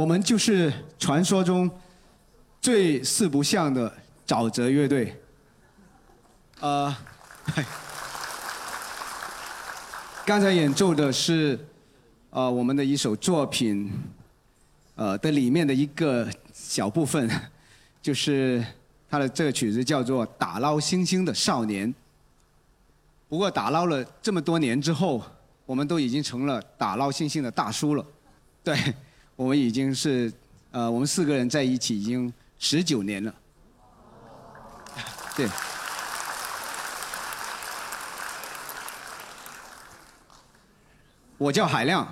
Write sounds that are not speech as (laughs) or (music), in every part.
我们就是传说中最四不像的沼泽乐队。呃，(laughs) 刚才演奏的是呃我们的一首作品，呃的里面的一个小部分，就是他的这个曲子叫做《打捞星星的少年》。不过打捞了这么多年之后，我们都已经成了打捞星星的大叔了。对，我们已经是呃，我们四个人在一起已经十九年了。对。我叫海亮，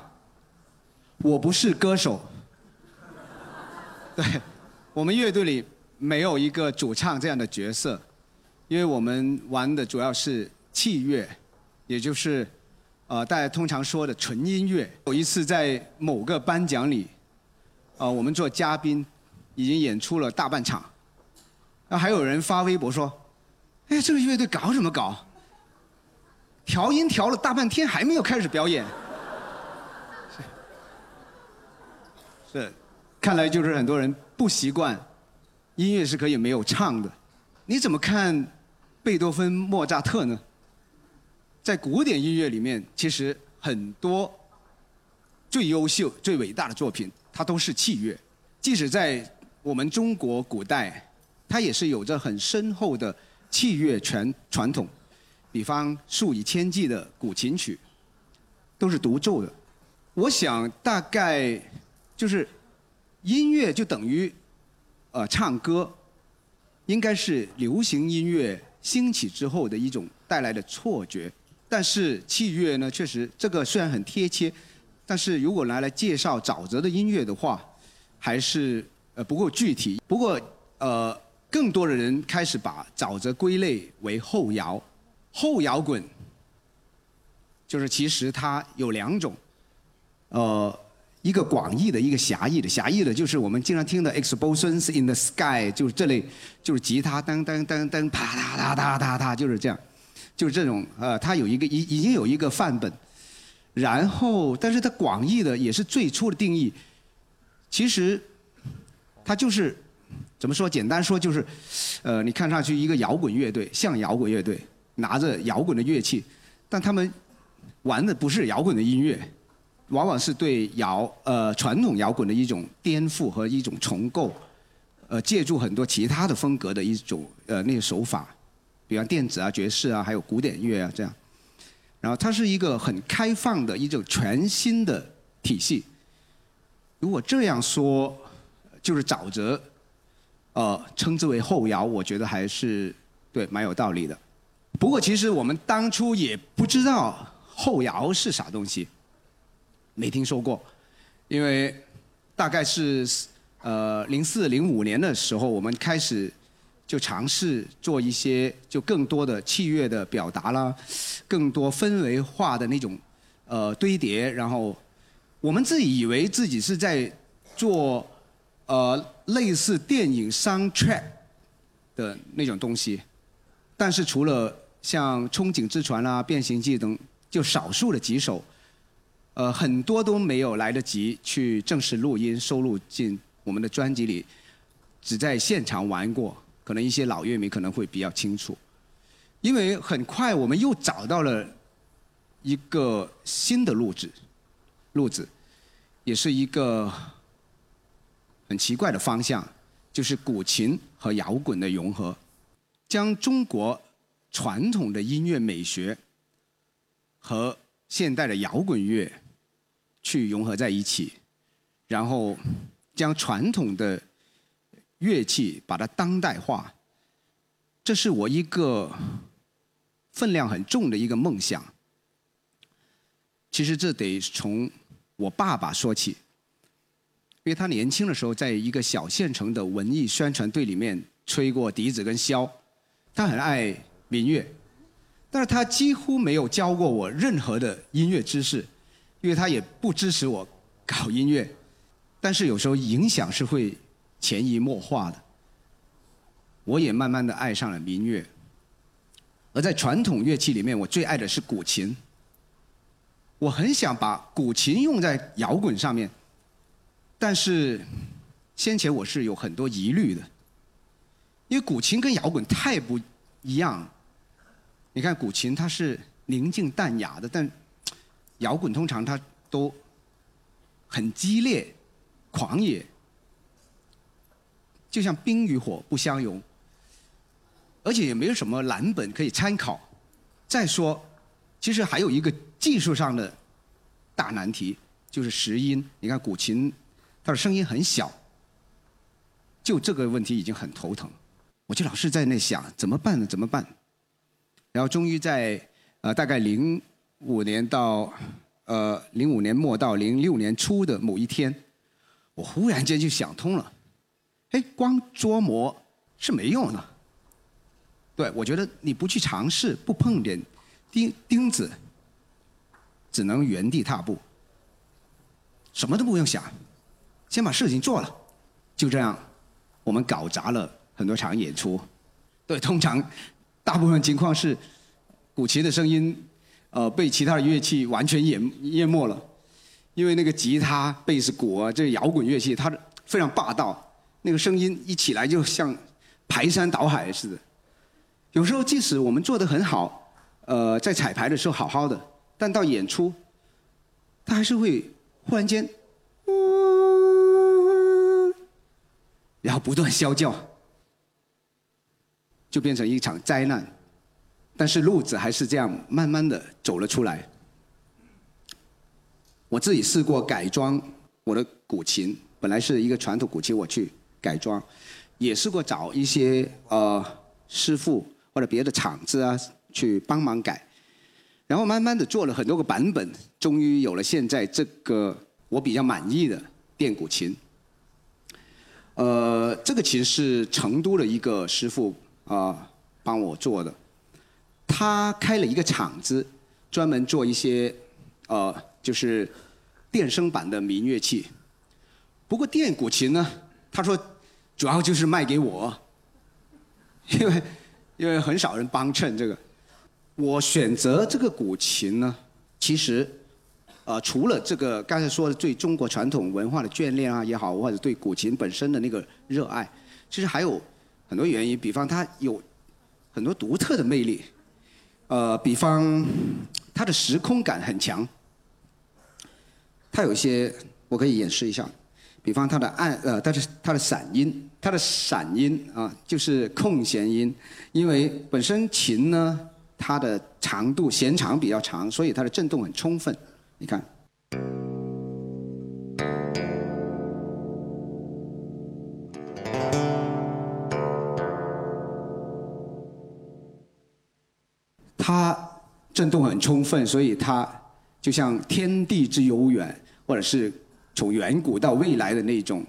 我不是歌手。对，我们乐队里没有一个主唱这样的角色，因为我们玩的主要是器乐，也就是呃大家通常说的纯音乐。有一次在某个颁奖礼，呃，我们做嘉宾，已经演出了大半场，那还有人发微博说：“哎，这个乐队搞什么搞？调音调了大半天还没有开始表演。”是，看来就是很多人不习惯，音乐是可以没有唱的。你怎么看贝多芬、莫扎特呢？在古典音乐里面，其实很多最优秀、最伟大的作品，它都是器乐。即使在我们中国古代，它也是有着很深厚的器乐传传统。比方数以千计的古琴曲，都是独奏的。我想大概。就是音乐就等于呃唱歌，应该是流行音乐兴起之后的一种带来的错觉。但是器乐呢，确实这个虽然很贴切，但是如果拿来介绍沼泽的音乐的话，还是呃不够具体。不过呃，更多的人开始把沼泽归类为后摇，后摇滚就是其实它有两种，呃。一个广义的，一个狭义的。狭义的就是我们经常听的《Explosions in the Sky》，就是这类，就是吉他噔噔噔噔，啪嗒嗒嗒嗒嗒，就是这样，就是这种。呃，它有一个已已经有一个范本，然后，但是它广义的也是最初的定义。其实，它就是怎么说？简单说就是，呃，你看上去一个摇滚乐队，像摇滚乐队，拿着摇滚的乐器，但他们玩的不是摇滚的音乐。往往是对摇呃传统摇滚的一种颠覆和一种重构，呃借助很多其他的风格的一种呃那个手法，比方电子啊、爵士啊，还有古典乐啊这样。然后它是一个很开放的一种全新的体系。如果这样说，就是沼泽，呃称之为后摇，我觉得还是对蛮有道理的。不过其实我们当初也不知道后摇是啥东西。没听说过，因为大概是呃零四零五年的时候，我们开始就尝试做一些就更多的器乐的表达啦，更多氛围化的那种呃堆叠，然后我们自己以为自己是在做呃类似电影 soundtrack 的那种东西，但是除了像《憧憬之船》啦、《变形记》等，就少数的几首。呃，很多都没有来得及去正式录音收录进我们的专辑里，只在现场玩过。可能一些老乐迷可能会比较清楚，因为很快我们又找到了一个新的路子，路子，也是一个很奇怪的方向，就是古琴和摇滚的融合，将中国传统的音乐美学和现代的摇滚乐。去融合在一起，然后将传统的乐器把它当代化，这是我一个分量很重的一个梦想。其实这得从我爸爸说起，因为他年轻的时候在一个小县城的文艺宣传队里面吹过笛子跟箫，他很爱民乐，但是他几乎没有教过我任何的音乐知识。因为他也不支持我搞音乐，但是有时候影响是会潜移默化的。我也慢慢的爱上了民乐，而在传统乐器里面，我最爱的是古琴。我很想把古琴用在摇滚上面，但是先前我是有很多疑虑的，因为古琴跟摇滚太不一样。你看古琴它是宁静淡雅的，但摇滚通常它都很激烈、狂野，就像冰与火不相容，而且也没有什么蓝本可以参考。再说，其实还有一个技术上的大难题，就是拾音。你看古琴，它的声音很小，就这个问题已经很头疼。我就老是在那想，怎么办呢？怎么办？然后终于在呃大概零五年到呃零五年末到零六年初的某一天，我忽然间就想通了，哎，光琢磨是没用的。对，我觉得你不去尝试，不碰点钉钉子，只能原地踏步，什么都不用想，先把事情做了，就这样，我们搞砸了很多场演出。对，通常大部分情况是古琴的声音，呃，被其他的乐器完全淹淹没了，因为那个吉他、贝斯、鼓啊，这摇滚乐器，它非常霸道，那个声音一起来就像排山倒海似的。有时候，即使我们做的很好，呃，在彩排的时候好好的，但到演出，他还是会忽然间，然后不断啸叫，就变成一场灾难。但是路子还是这样慢慢的走了出来。我自己试过改装我的古琴，本来是一个传统古琴，我去改装，也试过找一些呃师傅。或者别的厂子啊，去帮忙改，然后慢慢的做了很多个版本，终于有了现在这个我比较满意的电古琴。呃，这个琴是成都的一个师傅啊帮我做的，他开了一个厂子，专门做一些呃就是电声版的民乐器。不过电古琴呢，他说主要就是卖给我，(laughs) 因为。因为很少人帮衬这个，我选择这个古琴呢，其实，呃，除了这个刚才说的对中国传统文化的眷恋啊也好，或者对古琴本身的那个热爱，其实还有很多原因。比方它有很多独特的魅力，呃，比方它的时空感很强，它有一些我可以演示一下。比方它的按呃，它是它的散音，它的散音啊，就是空弦音，因为本身琴呢，它的长度弦长比较长，所以它的振动很充分。你看，它振动很充分，所以它就像天地之悠远，或者是。从远古到未来的那种，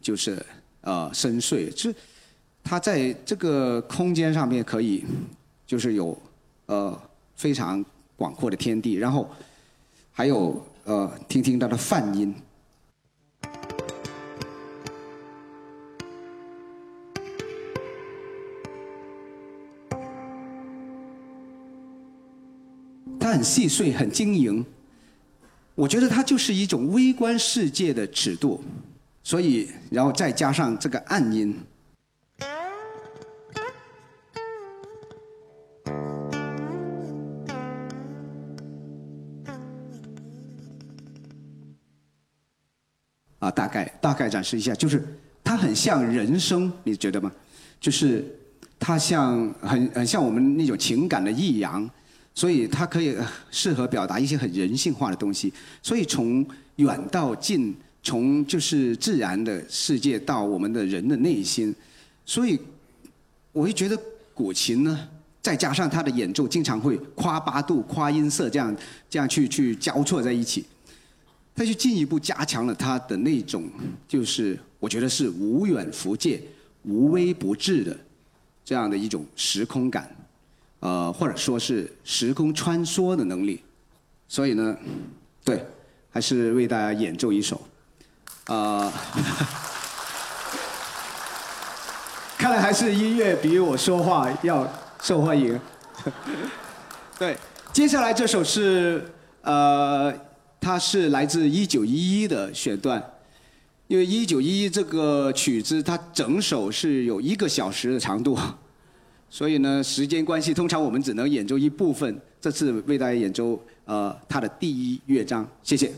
就是呃深邃，就是它在这个空间上面可以，就是有呃非常广阔的天地，然后还有呃听听它的泛音，它很细碎，很晶莹。我觉得它就是一种微观世界的尺度，所以然后再加上这个暗音，啊，大概大概展示一下，就是它很像人声，你觉得吗？就是它像很很像我们那种情感的抑扬。所以它可以适合表达一些很人性化的东西。所以从远到近，从就是自然的世界到我们的人的内心，所以我会觉得古琴呢，再加上它的演奏经常会夸八度、夸音色这样这样去去交错在一起，它就进一步加强了它的那种就是我觉得是无远弗届、无微不至的这样的一种时空感。呃，或者说是时空穿梭的能力，所以呢，对，还是为大家演奏一首，啊，看来还是音乐比我说话要受欢迎。(laughs) 对，接下来这首是呃，它是来自一九一一的选段，因为一九一一这个曲子它整首是有一个小时的长度，所以呢时间关系，通常我们只能演奏一部分。这次为大家演奏呃他的第一乐章，谢谢。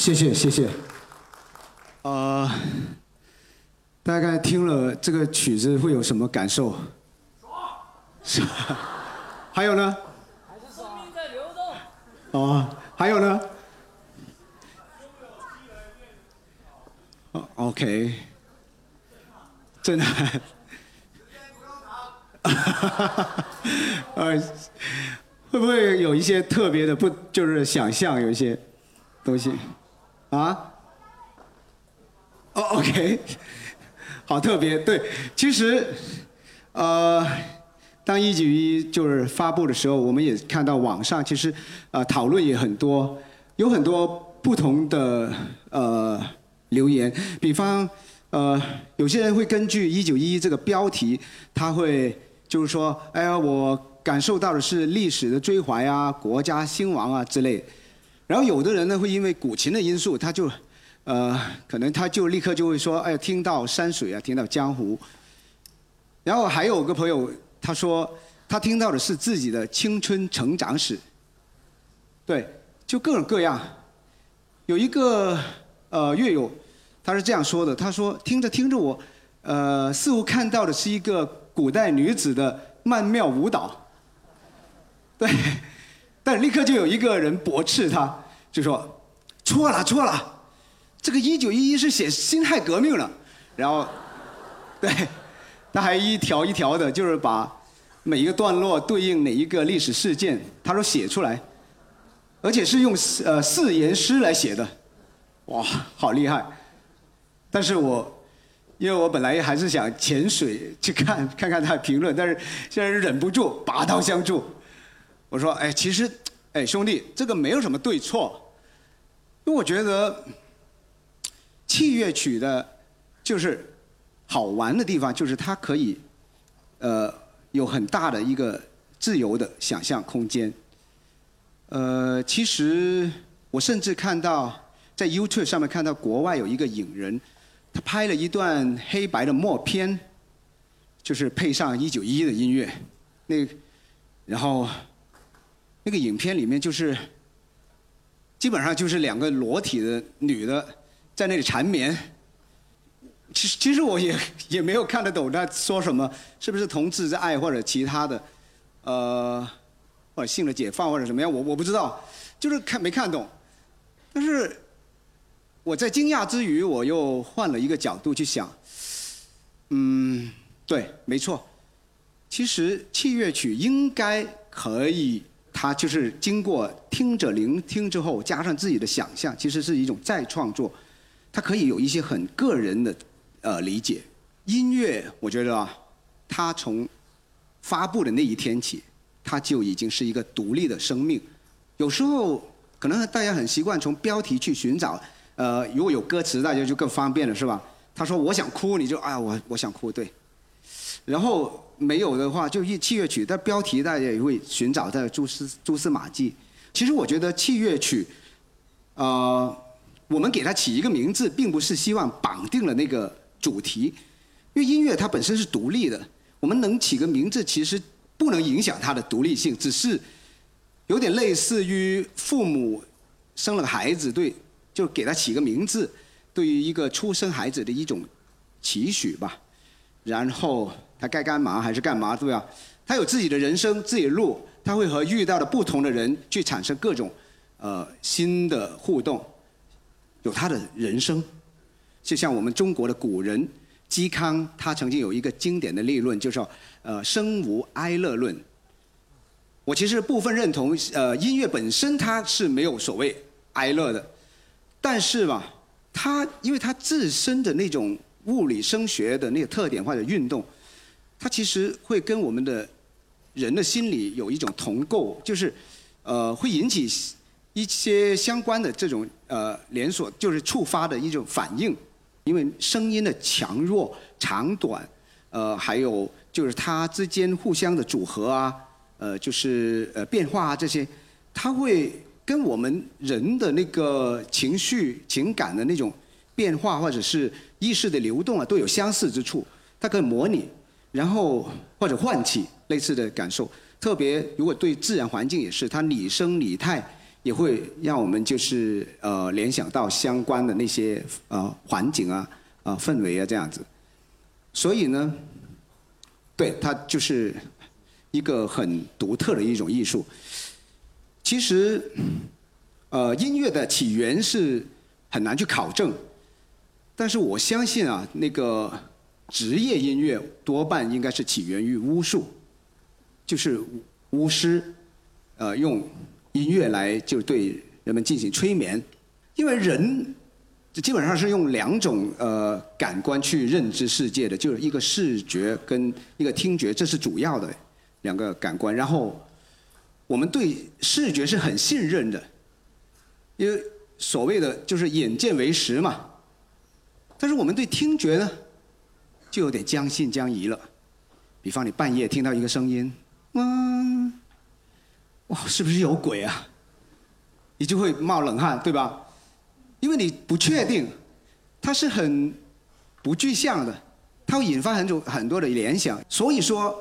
谢谢谢谢。呃，大概听了这个曲子会有什么感受？是吧？还有呢？还是生命在流动。哦，还有呢？哦，OK，真的。(laughs) 呃，会不会有一些特别的不，就是想象有一些东西，啊？哦，OK，好特别。对，其实，呃，当一九一就是发布的时候，我们也看到网上其实呃讨论也很多，有很多不同的呃留言，比方呃有些人会根据一九一这个标题，他会。就是说，哎呀，我感受到的是历史的追怀啊，国家兴亡啊之类。然后有的人呢，会因为古琴的因素，他就，呃，可能他就立刻就会说，哎，听到山水啊，听到江湖。然后还有个朋友，他说他听到的是自己的青春成长史。对，就各种各样。有一个呃乐友，他是这样说的，他说听着听着我，呃，似乎看到的是一个。古代女子的曼妙舞蹈，对，但立刻就有一个人驳斥他，就说错了错了，这个一九一一是写辛亥革命了，然后，对，他还一条一条的，就是把每一个段落对应哪一个历史事件，他说写出来，而且是用呃四言诗来写的，哇，好厉害，但是我。因为我本来还是想潜水去看看看他的评论，但是现在忍不住拔刀相助。我说：“哎，其实，哎，兄弟，这个没有什么对错，因为我觉得器乐曲的，就是好玩的地方，就是它可以，呃，有很大的一个自由的想象空间。呃，其实我甚至看到在 YouTube 上面看到国外有一个影人。”他拍了一段黑白的默片，就是配上一九一一的音乐，那，然后，那个影片里面就是，基本上就是两个裸体的女的在那里缠绵。其实其实我也 (laughs) 也没有看得懂他说什么，是不是同志之爱或者其他的，呃，或者性的解放或者什么样，我我不知道，就是看没看懂，但是。我在惊讶之余，我又换了一个角度去想，嗯，对，没错，其实器乐曲应该可以，它就是经过听者聆听之后，加上自己的想象，其实是一种再创作，它可以有一些很个人的呃理解。音乐，我觉得啊，它从发布的那一天起，它就已经是一个独立的生命。有时候可能大家很习惯从标题去寻找。呃，如果有歌词，大家就更方便了，是吧？他说我想哭，你就哎呀，我我想哭，对。然后没有的话，就一器乐曲，但标题大家也会寻找在蛛丝蛛丝马迹。其实我觉得器乐曲，呃，我们给它起一个名字，并不是希望绑定了那个主题，因为音乐它本身是独立的，我们能起个名字，其实不能影响它的独立性，只是有点类似于父母生了个孩子，对。就给他起个名字，对于一个出生孩子的一种期许吧。然后他该干嘛还是干嘛，对吧？他有自己的人生，自己的路，他会和遇到的不同的人去产生各种呃新的互动，有他的人生。就像我们中国的古人嵇康，他曾经有一个经典的立论，就是说呃生无哀乐论。我其实部分认同，呃音乐本身它是没有所谓哀乐的。但是吧，它因为它自身的那种物理声学的那个特点或者运动，它其实会跟我们的人的心理有一种同构，就是呃会引起一些相关的这种呃连锁，就是触发的一种反应。因为声音的强弱、长短，呃，还有就是它之间互相的组合啊，呃，就是呃变化啊这些，它会。跟我们人的那个情绪、情感的那种变化，或者是意识的流动啊，都有相似之处。它可以模拟，然后或者唤起类似的感受。特别如果对自然环境也是，它拟声拟态也会让我们就是呃联想到相关的那些呃环境啊、啊氛围啊这样子。所以呢，对它就是一个很独特的一种艺术。其实，呃，音乐的起源是很难去考证，但是我相信啊，那个职业音乐多半应该是起源于巫术，就是巫师，呃，用音乐来就对人们进行催眠，因为人基本上是用两种呃感官去认知世界的，就是一个视觉跟一个听觉，这是主要的两个感官，然后。我们对视觉是很信任的，因为所谓的就是眼见为实嘛。但是我们对听觉呢，就有点将信将疑了。比方你半夜听到一个声音，嗯，哇，是不是有鬼啊？你就会冒冷汗，对吧？因为你不确定，它是很不具象的，它会引发很多很多的联想。所以说，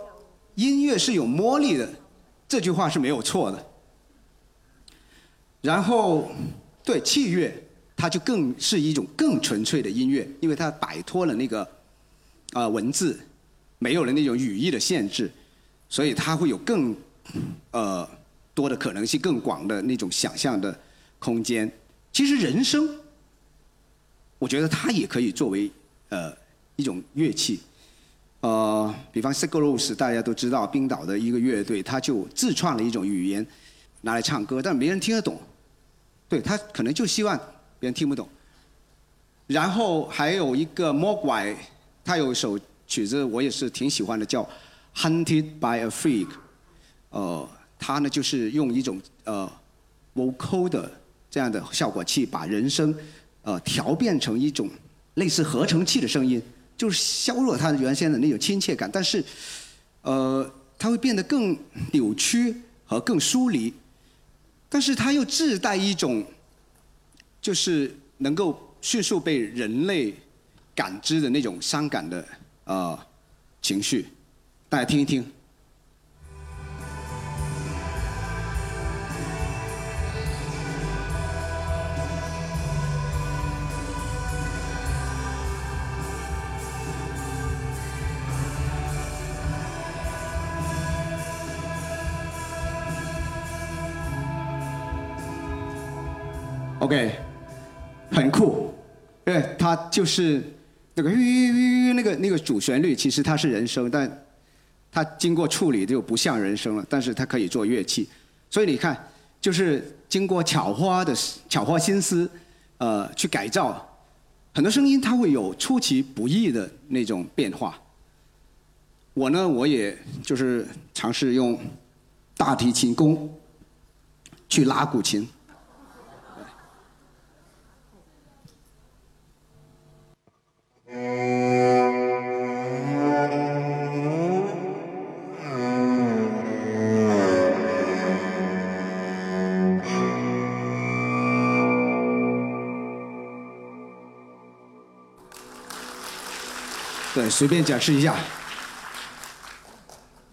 音乐是有魔力的。这句话是没有错的。然后，对器乐，它就更是一种更纯粹的音乐，因为它摆脱了那个啊文字，没有了那种语义的限制，所以它会有更呃多的可能性，更广的那种想象的空间。其实人生，我觉得它也可以作为呃一种乐器。呃，比方 Sigur 大家都知道，冰岛的一个乐队，他就自创了一种语言，拿来唱歌，但没人听得懂。对他可能就希望别人听不懂。然后还有一个 Mogwai，他有一首曲子我也是挺喜欢的，叫《Hunted by a Freak》。呃，他呢就是用一种呃 vocal 的这样的效果器，把人声呃调变成一种类似合成器的声音。就是削弱它原先的那种亲切感，但是，呃，它会变得更扭曲和更疏离，但是它又自带一种，就是能够迅速被人类感知的那种伤感的呃情绪，大家听一听。OK，很酷，对，它就是那个那个那个主旋律，其实它是人声，但它经过处理就不像人声了，但是它可以做乐器，所以你看，就是经过巧花的巧花心思，呃，去改造，很多声音它会有出其不意的那种变化。我呢，我也就是尝试用大提琴弓去拉古琴。对，随便展示一下。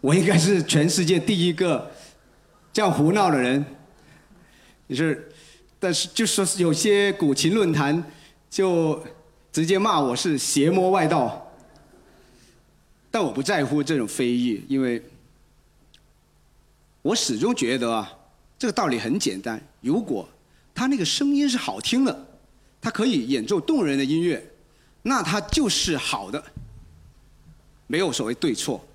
我应该是全世界第一个这样胡闹的人。你是，但是就说有些古琴论坛就。直接骂我是邪魔外道，但我不在乎这种非议，因为我始终觉得啊，这个道理很简单。如果他那个声音是好听的，他可以演奏动人的音乐，那他就是好的，没有所谓对错。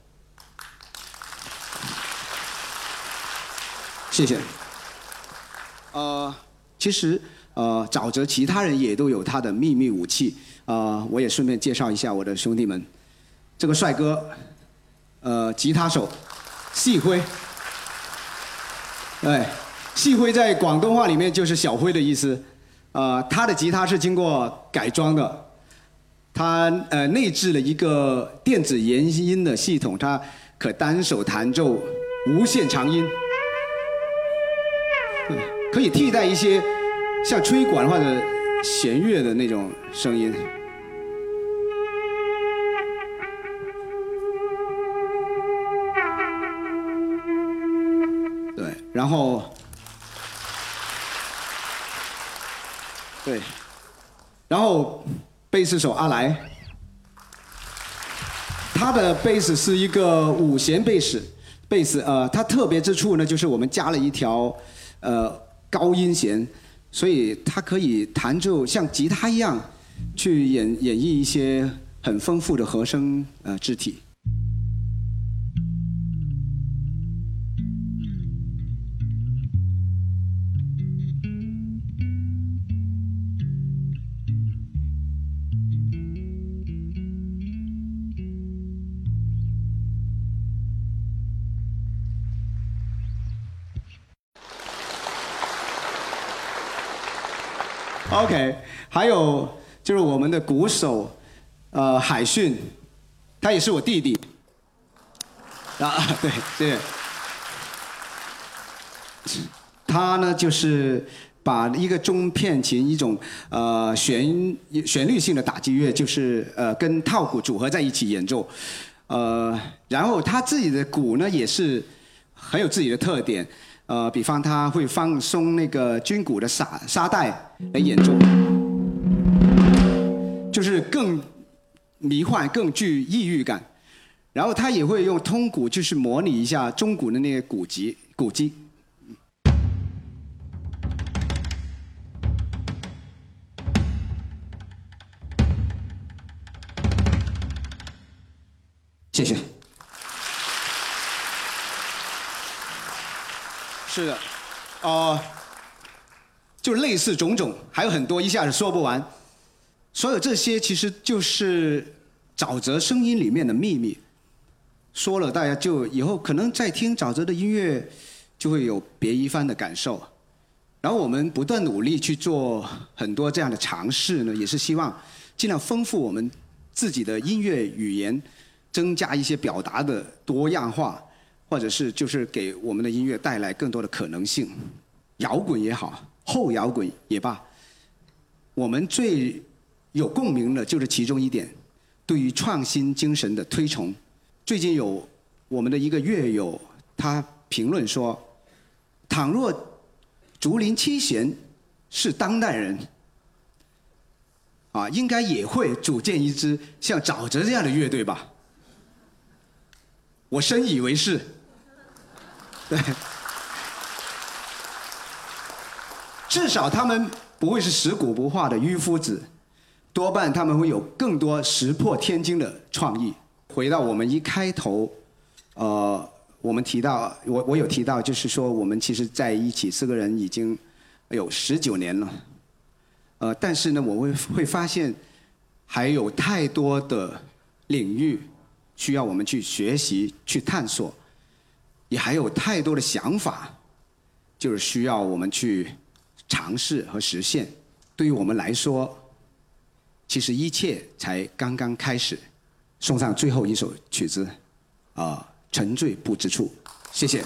谢谢。呃，其实呃，沼泽其他人也都有他的秘密武器。啊，我也顺便介绍一下我的兄弟们，这个帅哥，呃，吉他手，细辉，哎，细辉在广东话里面就是小辉的意思，啊，他的吉他是经过改装的，他呃内置了一个电子延音的系统，它可单手弹奏无限长音，可以替代一些像吹管或者弦乐的那种声音。然后，对，然后贝斯手阿来，他的贝斯是一个五弦贝斯，贝斯呃，它特别之处呢，就是我们加了一条呃高音弦，所以它可以弹奏像吉他一样去演演绎一些很丰富的和声呃肢体。OK，还有就是我们的鼓手，呃，海迅，他也是我弟弟。啊，对对。他呢，就是把一个中片琴一种呃旋旋律性的打击乐，就是呃跟套鼓组合在一起演奏，呃，然后他自己的鼓呢也是很有自己的特点。呃，比方他会放松那个军鼓的沙沙带来演奏，就是更迷幻、更具异域感。然后他也会用通鼓，就是模拟一下中鼓的那个鼓击、鼓击。谢谢。是的，哦，就类似种种，还有很多，一下子说不完。所有这些其实就是沼泽声音里面的秘密。说了，大家就以后可能在听沼泽的音乐，就会有别一番的感受。然后我们不断努力去做很多这样的尝试呢，也是希望尽量丰富我们自己的音乐语言，增加一些表达的多样化。或者是就是给我们的音乐带来更多的可能性，摇滚也好，后摇滚也罢，我们最有共鸣的就是其中一点，对于创新精神的推崇。最近有我们的一个乐友，他评论说，倘若竹林七贤是当代人，啊，应该也会组建一支像沼泽这样的乐队吧？我深以为是。对，至少他们不会是食古不化的迂夫子，多半他们会有更多石破天惊的创意。回到我们一开头，呃，我们提到我我有提到，就是说我们其实在一起四个人已经有十九年了，呃，但是呢，我会会发现还有太多的领域需要我们去学习去探索。也还有太多的想法，就是需要我们去尝试和实现。对于我们来说，其实一切才刚刚开始。送上最后一首曲子，啊，沉醉不知处。谢谢。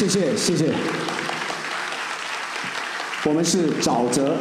谢谢谢谢，我们是沼泽。